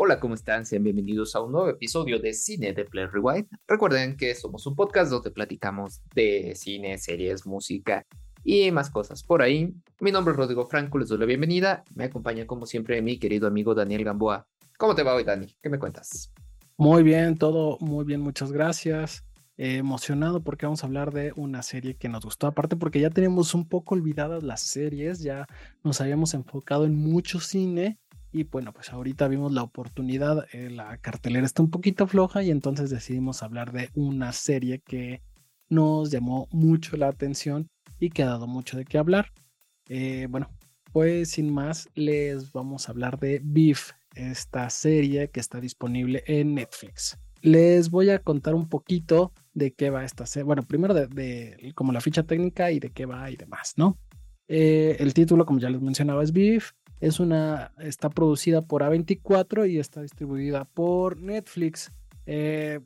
Hola, ¿cómo están? Sean bienvenidos a un nuevo episodio de Cine de Play Rewind. Recuerden que somos un podcast donde platicamos de cine, series, música y más cosas por ahí. Mi nombre es Rodrigo Franco, les doy la bienvenida. Me acompaña como siempre mi querido amigo Daniel Gamboa. ¿Cómo te va hoy, Dani? ¿Qué me cuentas? Muy bien, todo muy bien, muchas gracias. emocionado porque vamos a hablar de una serie que nos gustó, aparte porque ya tenemos un poco olvidadas las series, ya nos habíamos enfocado en mucho cine y bueno, pues ahorita vimos la oportunidad, eh, la cartelera está un poquito floja y entonces decidimos hablar de una serie que nos llamó mucho la atención y que ha dado mucho de qué hablar. Eh, bueno, pues sin más, les vamos a hablar de Beef, esta serie que está disponible en Netflix. Les voy a contar un poquito de qué va esta serie. Bueno, primero de, como la ficha técnica y de qué va y demás, ¿no? Eh, el título, como ya les mencionaba, es Beef. Es una, está producida por A24 y está distribuida por Netflix. Eh,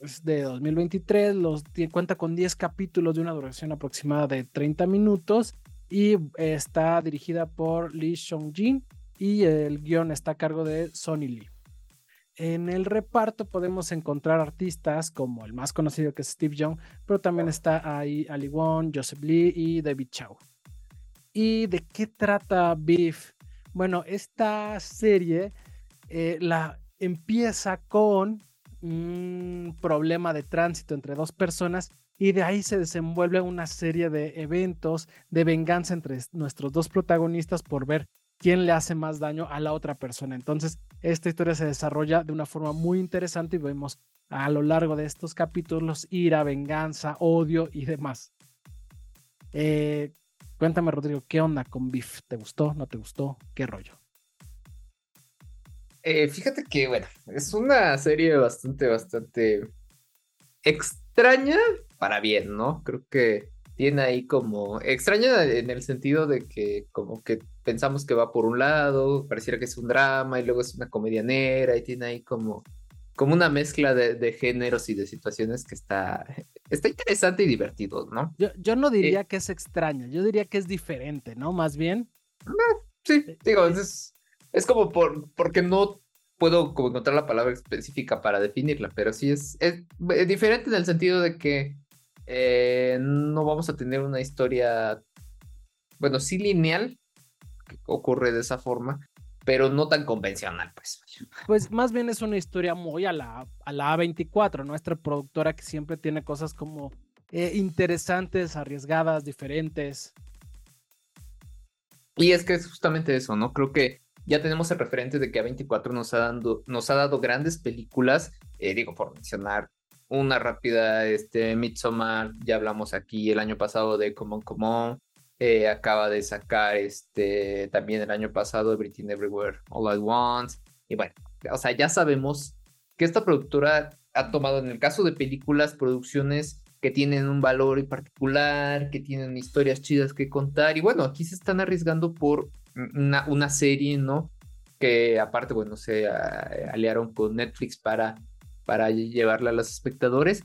es de 2023, los, cuenta con 10 capítulos de una duración aproximada de 30 minutos y está dirigida por Lee Seong-jin y el guion está a cargo de Sonny Lee. En el reparto podemos encontrar artistas como el más conocido que es Steve Young, pero también está ahí Ali Wong, Joseph Lee y David Chow. ¿Y de qué trata Beef? Bueno, esta serie eh, la empieza con un problema de tránsito entre dos personas y de ahí se desenvuelve una serie de eventos de venganza entre nuestros dos protagonistas por ver quién le hace más daño a la otra persona. Entonces, esta historia se desarrolla de una forma muy interesante y vemos a lo largo de estos capítulos ira, venganza, odio y demás. Eh, Cuéntame, Rodrigo, ¿qué onda con Beef? ¿Te gustó? ¿No te gustó? ¿Qué rollo? Eh, fíjate que, bueno, es una serie bastante, bastante extraña para bien, ¿no? Creo que tiene ahí como extraña en el sentido de que como que pensamos que va por un lado, pareciera que es un drama y luego es una comedia negra y tiene ahí como como una mezcla de, géneros y de situaciones que está, está interesante y divertido, ¿no? Yo, yo no diría eh, que es extraño, yo diría que es diferente, ¿no? Más bien. Eh, sí, eh, digo, es, es como por, porque no puedo como encontrar la palabra específica para definirla, pero sí es, es, diferente en el sentido de que no vamos a tener una historia, bueno, sí lineal, que ocurre de esa forma, pero no tan convencional, pues. Pues más bien es una historia muy a la, a la A24, nuestra productora que siempre tiene cosas como eh, interesantes, arriesgadas, diferentes. Y es que es justamente eso, ¿no? Creo que ya tenemos el referente de que A24 nos ha, dando, nos ha dado grandes películas, eh, digo, por mencionar una rápida, este, Midsommar, ya hablamos aquí el año pasado de Common Common, eh, acaba de sacar este también el año pasado Everything Everywhere All at Once. Y bueno, o sea, ya sabemos que esta productora ha tomado en el caso de películas, producciones que tienen un valor en particular, que tienen historias chidas que contar. Y bueno, aquí se están arriesgando por una, una serie, ¿no? Que aparte, bueno, se aliaron con Netflix para, para llevarla a los espectadores.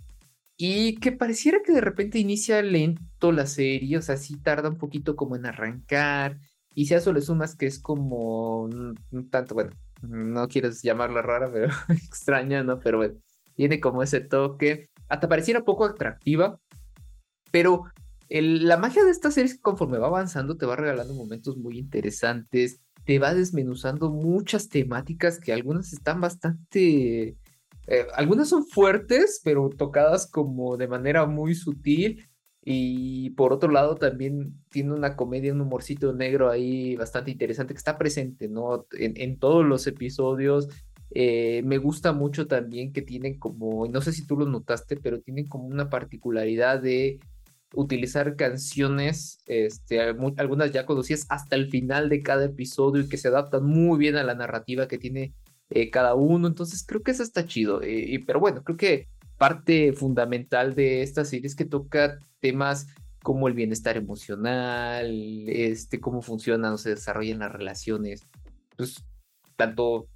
Y que pareciera que de repente inicia lento la serie, o sea, sí tarda un poquito como en arrancar. Y si a eso le sumas que es como tanto, bueno, no quieres llamarla rara, pero extraña, ¿no? Pero bueno, tiene como ese toque. Hasta pareciera poco atractiva, pero la magia de esta serie conforme va avanzando te va regalando momentos muy interesantes, te va desmenuzando muchas temáticas que algunas están bastante eh, algunas son fuertes, pero tocadas como de manera muy sutil. Y por otro lado, también tiene una comedia, un humorcito negro ahí bastante interesante que está presente, ¿no? En, todos los episodios. Eh, me gusta mucho también que tienen como, no sé si tú lo notaste, pero tienen como una particularidad de utilizar canciones, este, algunas ya conocidas hasta el final de cada episodio y que se adaptan muy bien a la narrativa que tiene eh, cada uno. Entonces creo que eso está chido. Eh, pero bueno, creo que parte fundamental de esta serie es que toca temas como el bienestar emocional, este, cómo funcionan o se desarrollan las relaciones, pues, tanto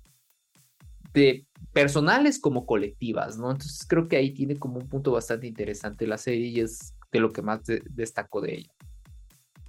de personales como colectivas, ¿no? Entonces creo que ahí tiene como un punto bastante interesante la serie y es de lo que más destaco de ella.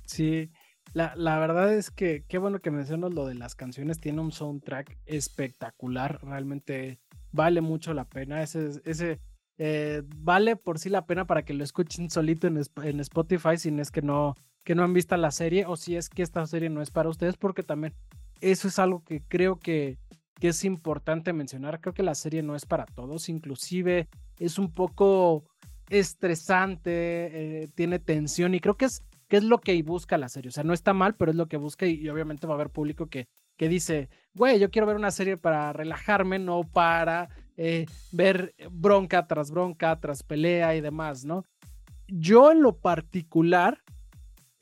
Sí, La, la, verdad es que qué bueno que mencionas lo de las canciones. Tiene un soundtrack espectacular. Realmente vale mucho la pena. Ese, ese eh, vale por sí la pena para que lo escuchen solito en, en, Spotify, si es que no, que no han visto la serie o si es que esta serie no es para ustedes, porque también eso es algo que creo que, que es importante mencionar. Creo que la serie no es para todos, inclusive es un poco estresante, eh, tiene tensión y creo que es, es lo que busca la serie. O sea, no está mal, pero es lo que busca y, obviamente va a haber público que, que dice, güey, yo quiero ver una serie para relajarme, no para eh, ver bronca tras bronca, tras pelea y demás, ¿no? Yo en lo particular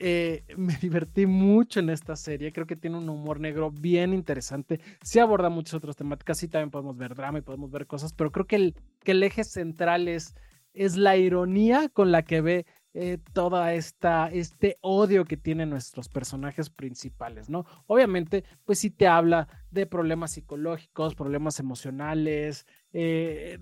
eh, me divertí mucho en esta serie. Creo que tiene un humor negro bien interesante. Sí aborda muchas otras temáticas. Sí también podemos ver drama y podemos ver cosas, pero creo que el, que el eje central es, es la ironía con la que ve eh, toda esta este odio que tienen nuestros personajes principales, ¿no? Obviamente, pues sí te habla de problemas psicológicos, problemas emocionales, eh,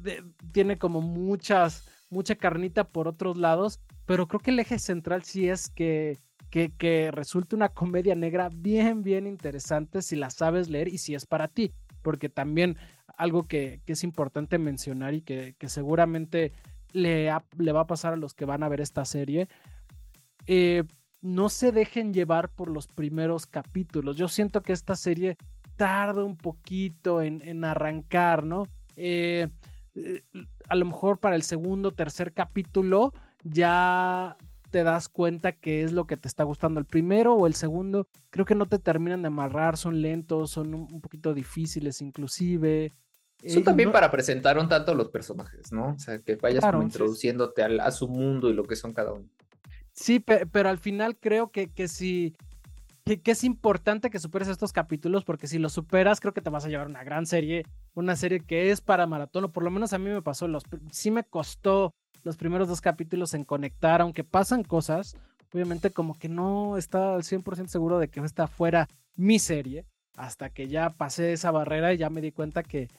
tiene como muchas, mucha carnita por otros lados, pero creo que el eje central sí es que, que, que resulte una comedia negra bien, bien interesante si la sabes leer y si es para ti, porque también algo que, que es importante mencionar y que, que seguramente le, va a pasar a los que van a ver esta serie. Eh, no se dejen llevar por los primeros capítulos. Yo siento que esta serie tarda un poquito en, en arrancar, ¿no? Eh, a lo mejor para el segundo, tercer capítulo ya te das cuenta que es lo que te está gustando el primero o el segundo. Creo que no te terminan de amarrar, son lentos, son un, poquito difíciles inclusive. Son también para presentar un tanto los personajes, ¿no? O sea, que vayas como introduciéndote a su mundo y lo que son cada uno. Sí, pero al final creo que, que si que, es importante que superes estos capítulos porque si los superas creo que te vas a llevar una gran serie, una serie que es para maratón, o por lo menos a mí me pasó, los, sí me costó los primeros dos capítulos en conectar, aunque pasan cosas, obviamente como que no estaba al 100% seguro de que esta fuera mi serie, hasta que ya pasé esa barrera y ya me di cuenta que,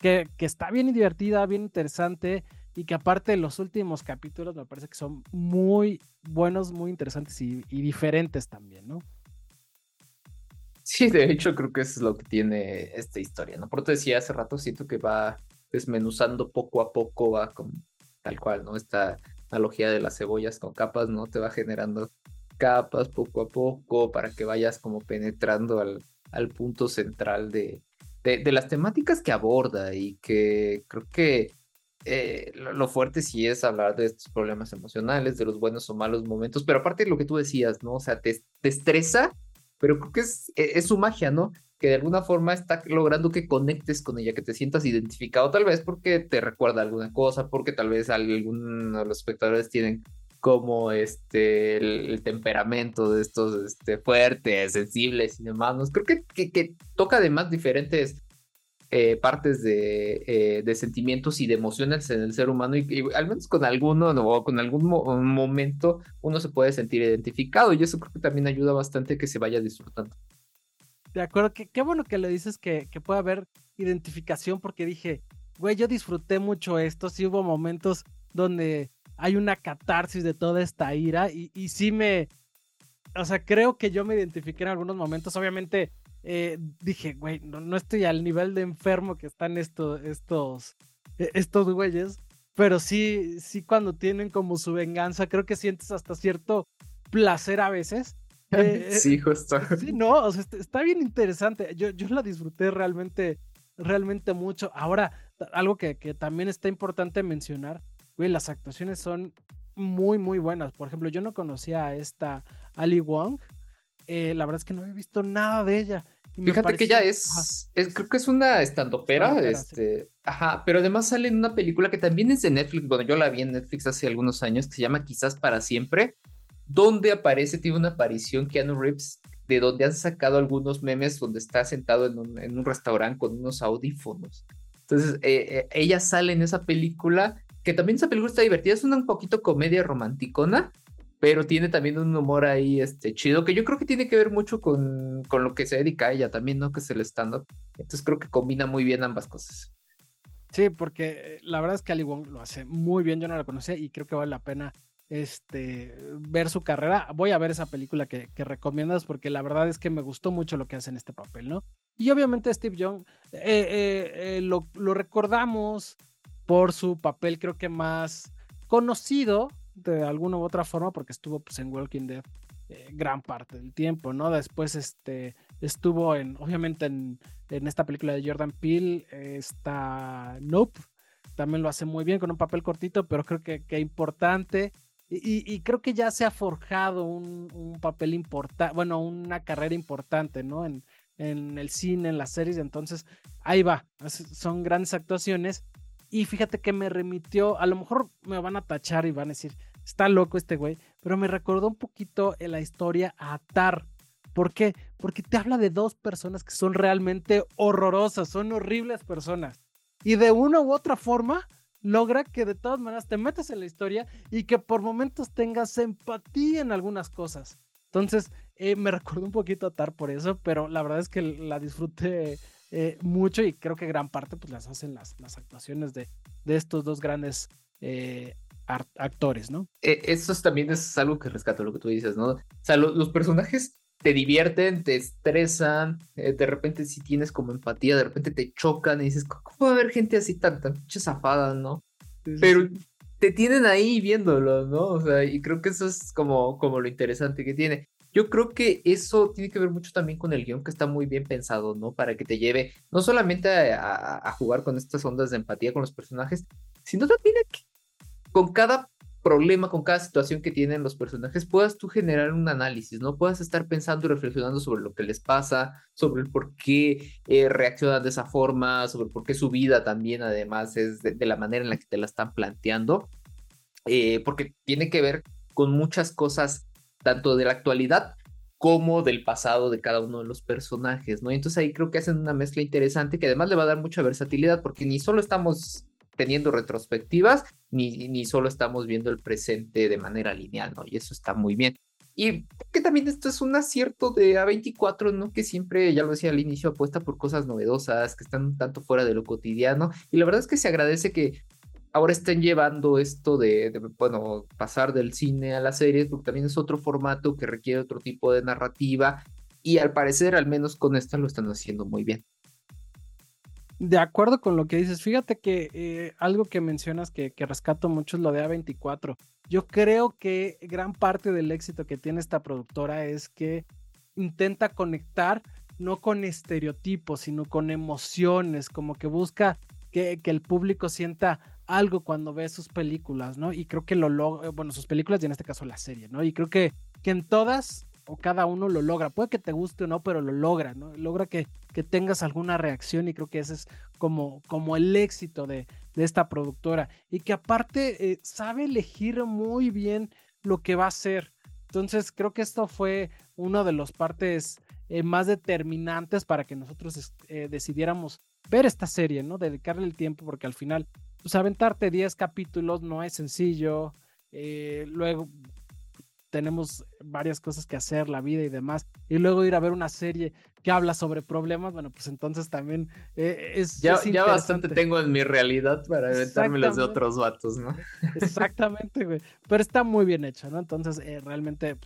que, está bien divertida, bien interesante y que aparte los últimos capítulos me parece que son muy buenos, muy interesantes y, diferentes también, ¿no? Sí, de hecho creo que eso es lo que tiene esta historia, ¿no? Por eso decía hace rato, siento que va desmenuzando poco a poco, va con tal cual, ¿no? Esta analogía de las cebollas con capas, ¿no? Te va generando capas poco a poco para que vayas como penetrando al punto central de, de, las temáticas que aborda y que creo que eh, lo, fuerte sí es hablar de estos problemas emocionales, de los buenos o malos momentos, pero aparte de lo que tú decías, ¿no? O sea, te, estresa pero creo que es, e, es su magia, ¿no? Que de alguna forma está logrando que conectes con ella, que te sientas identificado, tal vez porque te recuerda alguna cosa, porque tal vez algunos de los espectadores tienen como este el, temperamento de estos este, fuertes, sensibles y demás. ¿no? Creo que, que, que toca además diferentes eh, partes de, eh, de, sentimientos y de emociones en el ser humano y, al menos con alguno o con algún momento uno se puede sentir identificado y eso creo que también ayuda bastante que se vaya disfrutando. De acuerdo, qué, qué bueno que le dices que, que puede haber identificación porque dije, güey, yo disfruté mucho esto, sí hubo momentos donde hay una catarsis de toda esta ira y, y sí me, o sea, creo que yo me identifiqué en algunos momentos, obviamente eh, dije, güey, no, estoy al nivel de enfermo que están estos, estos, estos güeyes, pero sí, sí cuando tienen como su venganza, creo que sientes hasta cierto placer a veces. Eh, eh, sí, justo. Sí, no, o sea, está bien interesante. Yo, yo la disfruté realmente, realmente mucho. Ahora, algo que, que también está importante mencionar, güey, las actuaciones son muy, muy buenas. Por ejemplo, yo no conocía a esta Ali Wong, eh, la verdad es que no he visto nada de ella. Fíjate que ella es, creo que es una estandopera, este, ajá, pero además sale en una película que también es de Netflix, bueno, yo la vi en Netflix hace algunos años, que se llama Quizás para siempre, donde aparece, tiene una aparición Keanu Reeves, de donde han sacado algunos memes donde está sentado en un, en un restaurante con unos audífonos. Entonces, eh, eh, ella sale en esa película, que también esa película está divertida, es una un poquito comedia romanticona, pero tiene también un humor ahí este, chido, que yo creo que tiene que ver mucho con, con lo que se dedica a ella también, ¿no? Que es el stand-up. Entonces creo que combina muy bien ambas cosas. Sí, porque la verdad es que Ali Wong lo hace muy bien, yo no la conocía y creo que vale la pena este, ver su carrera, voy a ver esa película que, que, recomiendas porque la verdad es que me gustó mucho lo que hace en este papel, ¿no? Y obviamente Steve Young eh, eh, eh, lo, lo, recordamos por su papel creo que más conocido de alguna u otra forma porque estuvo pues, en Walking Dead gran parte del tiempo, ¿no? Después este, estuvo en, obviamente en, en esta película de Jordan Peele, está Nope, también lo hace muy bien con un papel cortito, pero creo que, que importante. Y, creo que ya se ha forjado un, papel importante, bueno, una carrera importante, ¿no? En, en el cine, en las series, entonces ahí va, son grandes actuaciones. Y fíjate que me remitió, a lo mejor me van a tachar y van a decir, está loco este güey, pero me recordó un poquito en la historia a Tar. ¿Por qué? Porque te habla de dos personas que son realmente horrorosas, son horribles personas. Y de una u otra forma, logra que de todas maneras te metas en la historia y que por momentos tengas empatía en algunas cosas. Entonces, eh, me recuerdo un poquito a Tar por eso, pero la verdad es que la disfruté eh, mucho y creo que gran parte pues las hacen las, las actuaciones de, de estos dos grandes eh, actores, ¿no? eso también es algo que rescato lo que tú dices, ¿no? O sea, los personajes te divierten, te estresan, eh, de repente si tienes como empatía, de repente te chocan y dices, ¿cómo puede haber gente así tan, tan zafada, no? Pero te tienen ahí viéndolo, ¿no? O sea, y creo que eso es como, como lo interesante que tiene. Yo creo que eso tiene que ver mucho también con el guion que está muy bien pensado, ¿no? Para que te lleve no solamente a, a jugar con estas ondas de empatía con los personajes, sino también con cada problema, con cada situación que tienen los personajes, puedas tú generar un análisis, ¿no? Puedas estar pensando y reflexionando sobre lo que les pasa, sobre el por qué eh, reaccionan de esa forma, sobre por qué su vida también además es de, la manera en la que te la están planteando, eh, porque tiene que ver con muchas cosas, tanto de la actualidad como del pasado de cada uno de los personajes, ¿no? Y entonces ahí creo que hacen una mezcla interesante que además le va a dar mucha versatilidad porque ni solo estamos teniendo retrospectivas, ni, ni solo estamos viendo el presente de manera lineal, ¿no? Y eso está muy bien. Y que también esto es un acierto de A24, ¿no? Que siempre, ya lo decía al inicio, apuesta por cosas novedosas, que están un tanto fuera de lo cotidiano. Y la verdad es que se agradece que ahora estén llevando esto de, bueno, pasar del cine a las series, porque también es otro formato que requiere otro tipo de narrativa. Y al parecer, al menos con esta, lo están haciendo muy bien. De acuerdo con lo que dices, fíjate que eh, algo que mencionas que, rescato mucho es lo de A24. Yo creo que gran parte del éxito que tiene esta productora es que intenta conectar no con estereotipos, sino con emociones, como que busca que, que el público sienta algo cuando ve sus películas, ¿no? Y creo que lo logra, bueno, sus películas y en este caso la serie, ¿no? Y creo que, que en todas o cada uno lo logra. Puede que te guste o no, pero lo logra, ¿no? Logra que, que tengas alguna reacción y creo que ese es como, como el éxito de, de esta productora. Y que aparte eh, sabe elegir muy bien lo que va a hacer. Entonces creo que esto fue una de las partes eh, más determinantes para que nosotros eh, decidiéramos ver esta serie, ¿no? Dedicarle el tiempo porque al final, pues aventarte 10 capítulos no es sencillo. luego tenemos varias cosas que hacer, la vida y demás, y luego ir a ver una serie que habla sobre problemas, bueno, pues entonces también eh, es... Ya, ya bastante tengo en mi realidad para inventarme las de otros vatos, ¿no? Exactamente, güey. Pero está muy bien hecha, ¿no? Entonces, eh, realmente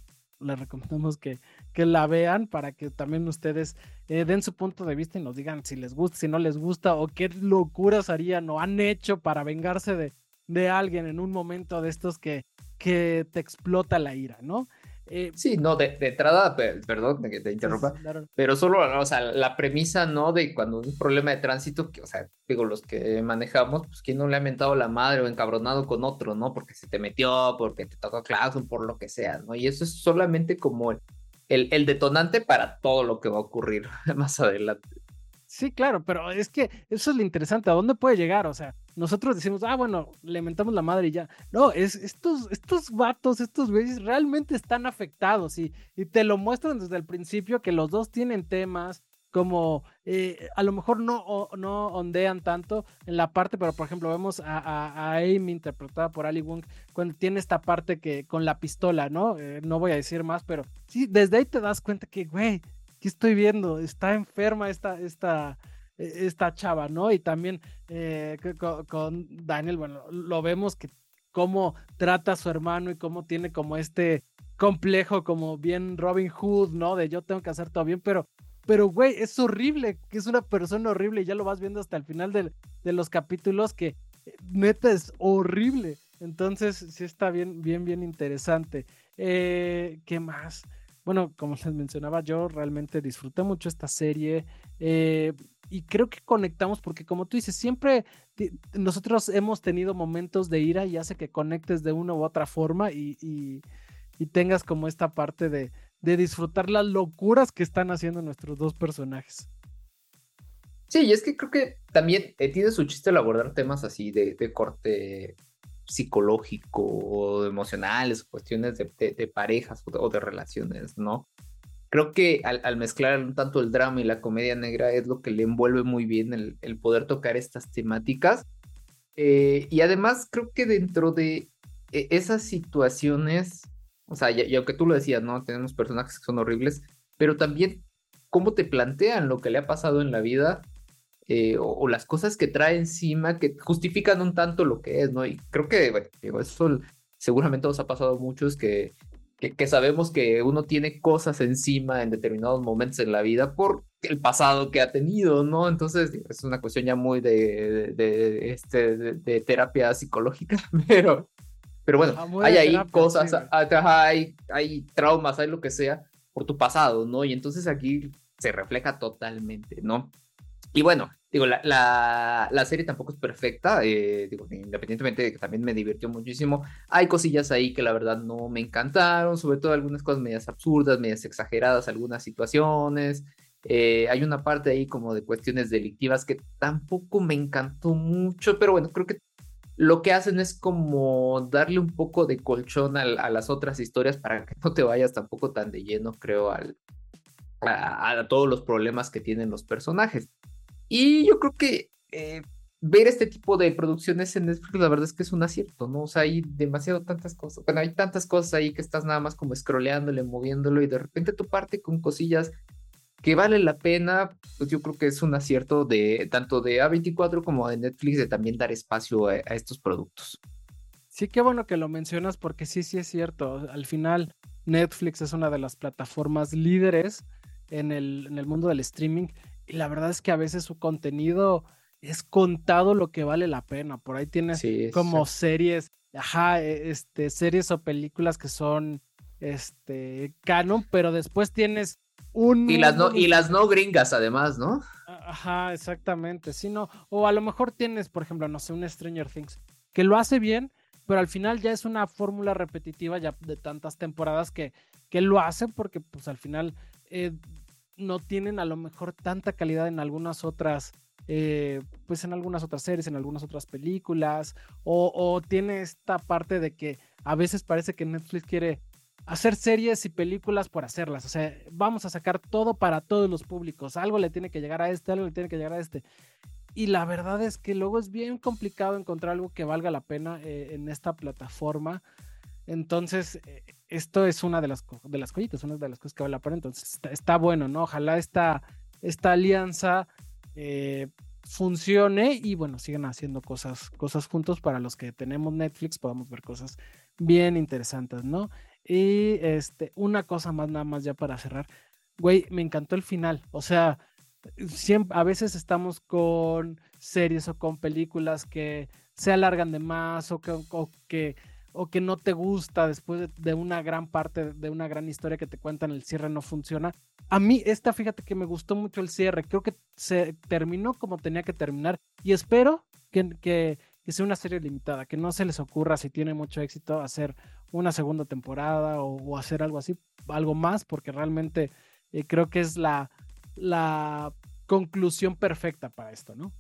les recomendamos que, que la vean para que también ustedes eh, den su punto de vista y nos digan si les gusta, si no les gusta o qué locuras harían o han hecho para vengarse de, de alguien en un momento de estos que, que te explota la ira, ¿no? Eh, sí, no, de, entrada, perdón que te interrumpa, pero solo, o sea, la premisa, ¿no? De cuando un problema de tránsito, que, o sea, digo, los que manejamos, pues quién no le ha mentado la madre o encabronado con otro, ¿no? Porque se te metió, porque te tocó claxon, por lo que sea, ¿no? Y eso es solamente como el, el detonante para todo lo que va a ocurrir más adelante. Sí, claro, pero es que eso es lo interesante, ¿a dónde puede llegar? O sea, nosotros decimos, ah, bueno, le mentamos la madre y ya. No, es, estos, estos vatos, estos güeyes realmente están afectados y, y te lo muestran desde el principio que los dos tienen temas, como eh, a lo mejor no, no ondean tanto en la parte, pero por ejemplo vemos a, Amy interpretada por Ali Wong cuando tiene esta parte que con la pistola, ¿no? Eh, no voy a decir más, pero sí, desde ahí te das cuenta que, güey, ¿qué estoy viendo? Está enferma esta, esta, esta chava, ¿no? Y también eh, con, Daniel, bueno, lo vemos que cómo trata a su hermano y cómo tiene como este complejo, como bien Robin Hood, ¿no? De yo tengo que hacer todo bien, pero, pero güey, es horrible, que es una persona horrible y ya lo vas viendo hasta el final de, de los capítulos que eh, neta es horrible. Entonces, sí está bien, bien, bien interesante. Eh, ¿Qué más? Bueno, como les mencionaba, yo realmente disfruté mucho esta serie eh, y creo que conectamos porque como tú dices, siempre nosotros hemos tenido momentos de ira y hace que conectes de una u otra forma y, y, tengas como esta parte de, de disfrutar las locuras que están haciendo nuestros dos personajes. Sí, y es que creo que también eh, tiene su chiste el abordar temas así de, de corte psicológico o emocionales, cuestiones de, parejas o de, relaciones, ¿no? Creo que al, mezclar tanto el drama y la comedia negra es lo que le envuelve muy bien el, poder tocar estas temáticas. Eh, y además creo que dentro de e, esas situaciones, o sea, y, aunque tú lo decías, ¿no? Tenemos personajes que son horribles, pero también cómo te plantean lo que le ha pasado en la vida eh, o, las cosas que trae encima que justifican un tanto lo que es, ¿no? Y creo que, bueno, digo, eso seguramente nos ha pasado a muchos que, que, sabemos que uno tiene cosas encima en determinados momentos en la vida por el pasado que ha tenido, ¿no? Entonces, es una cuestión ya muy de, de, este, de, terapia psicológica, pero, pero bueno, ah, hay ahí cosas, hay, hay traumas, hay lo que sea por tu pasado, ¿no? Y entonces aquí se refleja totalmente, ¿no? Y bueno, digo, la, la, serie tampoco es perfecta, eh, digo, independientemente de que también me divirtió muchísimo, hay cosillas ahí que la verdad no me encantaron, sobre todo algunas cosas medias absurdas, medias exageradas, algunas situaciones. Eh, hay una parte ahí como de cuestiones delictivas que tampoco me encantó mucho, pero bueno, creo que lo que hacen es como darle un poco de colchón a, las otras historias para que no te vayas tampoco tan de lleno, creo, al, a todos los problemas que tienen los personajes. Y yo creo que eh, ver este tipo de producciones en Netflix, la verdad es que es un acierto, ¿no? O sea, hay demasiado tantas cosas. Bueno, hay tantas cosas ahí que estás nada más como scrolleándole, moviéndolo y de repente tu parte con cosillas que valen la pena, pues yo creo que es un acierto de tanto de A24 como de Netflix de también dar espacio a, estos productos. Sí, qué bueno que lo mencionas porque sí, sí es cierto. Al final, Netflix es una de las plataformas líderes en el, en el mundo del streaming y la verdad es que a veces su contenido es contado lo que vale la pena. Por ahí tienes como series, ajá, e, este, series o películas que son este canon, pero después tienes un y las no y las no gringas además, ¿no? Ajá, exactamente. Sí, no, o a lo mejor tienes, por ejemplo, no sé, un Stranger Things que lo hace bien, pero al final ya es una fórmula repetitiva ya de tantas temporadas que, que lo hace porque pues al final eh, no tienen a lo mejor tanta calidad en algunas otras, eh, pues en algunas otras series, en algunas otras películas, o, tiene esta parte de que a veces parece que Netflix quiere hacer series y películas por hacerlas, o sea, vamos a sacar todo para todos los públicos, algo le tiene que llegar a este, algo le tiene que llegar a este. Y la verdad es que luego es bien complicado encontrar algo que valga la pena eh, en esta plataforma. Entonces, eh, esto es una de las, de las collitas, una de las cosas que vale la pena. Entonces, está, bueno, ¿no? Ojalá esta, esta alianza eh, funcione y bueno, sigan haciendo cosas, cosas juntos para los que tenemos Netflix, podamos ver cosas bien interesantes, ¿no? Y este, una cosa más, nada más ya para cerrar. Güey, me encantó el final. O sea, siempre, a veces estamos con series o con películas que se alargan de más o o que o que no te gusta después de, una gran parte, de una gran historia que te cuentan, el cierre no funciona. A mí esta, fíjate que me gustó mucho el cierre, creo que se terminó como tenía que terminar y espero que, sea una serie limitada, que no se les ocurra si tiene mucho éxito hacer una segunda temporada o, hacer algo así, algo más, porque realmente eh, creo que es la, la conclusión perfecta para esto, ¿no?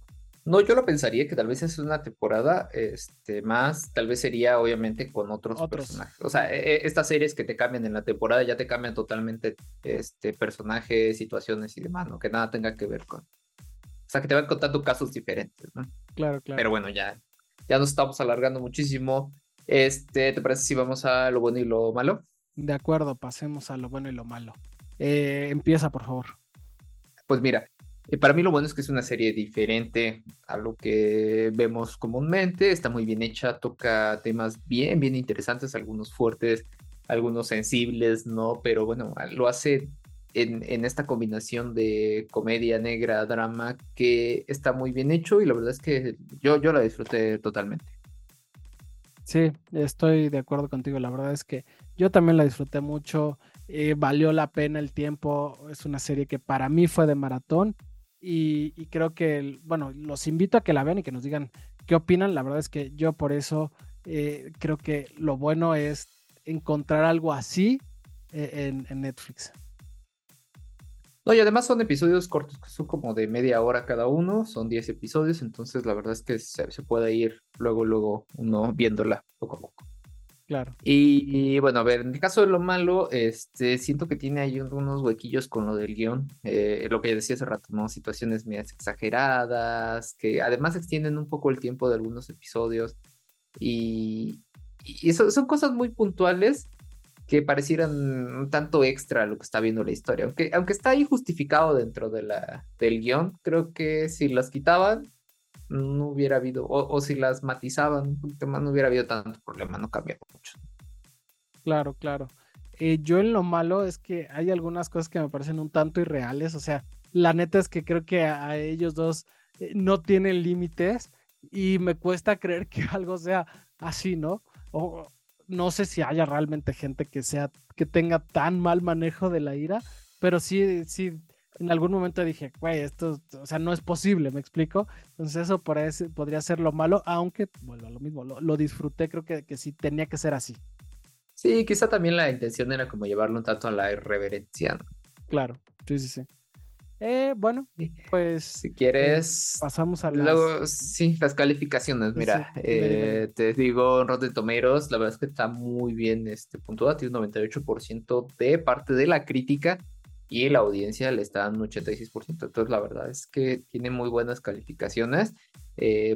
No, yo lo pensaría que tal vez es una temporada este, más, tal vez sería obviamente con otros, personajes. O sea, e, e, estas series que te cambian en la temporada ya te cambian totalmente este, personajes, situaciones y demás, ¿no? Que nada tenga que ver con... O sea, que te van contando casos diferentes, ¿no? Claro, claro. Pero bueno, ya, ya nos estamos alargando muchísimo. Este, ¿te parece si vamos a lo bueno y lo malo? De acuerdo, pasemos a lo bueno y lo malo. Eh, empieza, por favor. Pues mira, Eh, para mí lo bueno es que es una serie diferente a lo que vemos comúnmente, está muy bien hecha, toca temas bien, bien interesantes, algunos fuertes, algunos sensibles, ¿no? Pero bueno, lo hace en, en, esta combinación de comedia negra, drama, que está muy bien hecho y la verdad es que yo, yo la disfruté totalmente. Sí, estoy de acuerdo contigo. La verdad es que yo también la disfruté mucho. Eh, valió la pena el tiempo. Es una serie que para mí fue de maratón. Y, creo que, bueno, los invito a que la vean y que nos digan qué opinan. La verdad es que yo por eso eh, creo que lo bueno es encontrar algo así eh, en Netflix. No, y además son episodios cortos, que son como de media hora cada uno, son 10 episodios, entonces la verdad es que se, puede ir luego, luego uno viéndola poco a poco. Claro. Y, bueno, a ver, en el caso de lo malo, este, siento que tiene ahí unos huequillos con lo del guion, eh, lo que decía hace rato, ¿no? Situaciones medias exageradas, que además extienden un poco el tiempo de algunos episodios y, y eso, son cosas muy puntuales que parecieran un tanto extra lo que está viendo la historia. Aunque, aunque está ahí justificado dentro de la, del guion, creo que si las quitaban, no hubiera habido, o, si las matizaban un no hubiera habido tanto problema, no cambia mucho. Claro, claro. Eh, yo en lo malo es que hay algunas cosas que me parecen un tanto irreales, o sea, la neta es que creo que a ellos dos eh, no tienen límites y me cuesta creer que algo sea así, ¿no? O, no sé si haya realmente gente que sea, que tenga tan mal manejo de la ira, pero sí, sí, en algún momento dije, güey, esto, o sea, no es posible, ¿me explico? Entonces eso podría ser lo malo, aunque, vuelvo a lo mismo, lo, disfruté, creo que, que sí tenía que ser así. Sí, quizá también la intención era como llevarlo un tanto a la irreverencia. Claro, sí, sí, sí. Eh, bueno, pues. Si quieres. Eh, pasamos a las. Luego, sí, las calificaciones. Mira, eh, te digo, Rotten Tomeros, la verdad es que está muy bien este puntuado. Tiene un 98% de parte de la crítica y la audiencia le está dando un 86%. Entonces, la verdad es que tiene muy buenas calificaciones,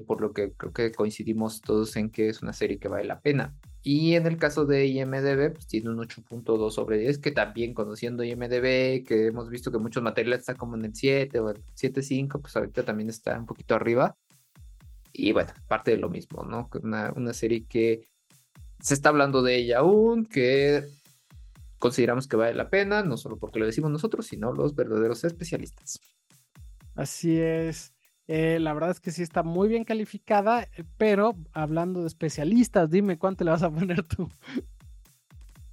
por lo que creo que coincidimos todos en que es una serie que vale la pena. Y en el caso de IMDB, pues tiene un 8.2 sobre 10, que también conociendo IMDB, que hemos visto que muchos materiales están como en el 7 o el 7.5, pues ahorita también está un poquito arriba. Y bueno, parte de lo mismo, ¿no? Una, una serie que se está hablando de ella aún, que consideramos que vale la pena, no solo porque lo decimos nosotros, sino los verdaderos especialistas. Así es. Eh, la verdad es que sí está muy bien calificada, eh, pero hablando de especialistas, dime cuánto le vas a poner tú.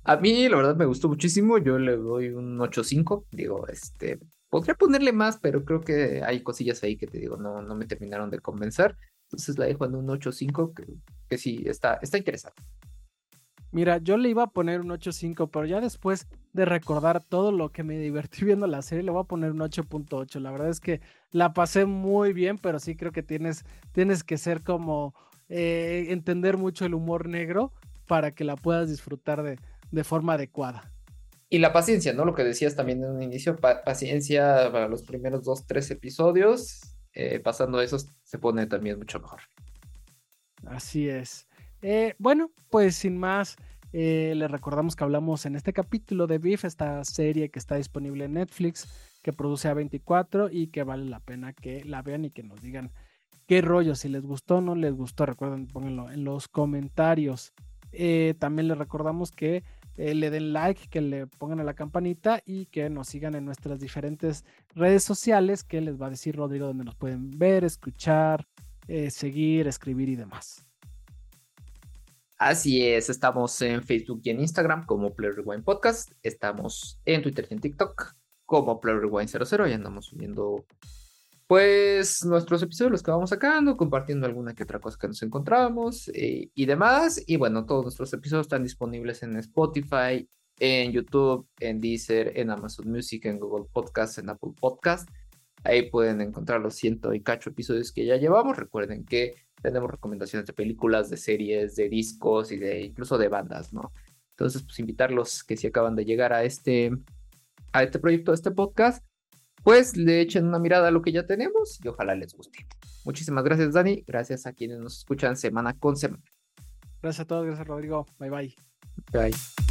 A mí, la verdad, me gustó muchísimo. Yo le doy un 8.5. Digo, este, podría ponerle más, pero creo que hay cosillas ahí que te digo, no, no me terminaron de convencer. Entonces la dejo en un 8.5, que, que sí, está, está interesante. Mira, yo le iba a poner un 8.5, pero ya después de recordar todo lo que me divertí viendo la serie, le voy a poner un 8.8. La verdad es que la pasé muy bien, pero sí creo que tienes, tienes que ser como eh, entender mucho el humor negro para que la puedas disfrutar de, de forma adecuada. Y la paciencia, ¿no? Lo que decías también en un inicio, paciencia para los primeros dos, tres episodios. Eh, pasando eso, se pone también mucho mejor. Así es. Eh, bueno, pues sin más, eh, les recordamos que hablamos en este capítulo de Beef, esta serie que está disponible en Netflix, que produce A24 y que vale la pena que la vean y que nos digan qué rollo, si les gustó o no les gustó. Recuerden, pónganlo en los comentarios. Eh, también les recordamos que le den like, que le pongan a la campanita y que nos sigan en nuestras diferentes redes sociales que les va a decir Rodrigo donde nos pueden ver, escuchar, seguir, escribir y demás. Así es, estamos en Facebook y en Instagram como Player Rewind Podcast, estamos en Twitter y en TikTok como Player Rewind 00 y andamos subiendo pues nuestros episodios los que vamos sacando, compartiendo alguna que otra cosa que nos encontramos eh, y demás. Y bueno, todos nuestros episodios están disponibles en Spotify, en YouTube, en Deezer, en Amazon Music, en Google Podcast, en Apple Podcast. Ahí pueden encontrar los ciento y cacho episodios que ya llevamos. Recuerden que tenemos recomendaciones de películas, de series, de discos y de incluso de bandas, ¿no? Entonces, pues invitarlos que si acaban de llegar a este, a este proyecto, a este podcast, pues le echen una mirada a lo que ya tenemos y ojalá les guste. Muchísimas gracias, Dani. Gracias a quienes nos escuchan semana con semana. Gracias a todos, gracias Rodrigo. Bye bye. Bye.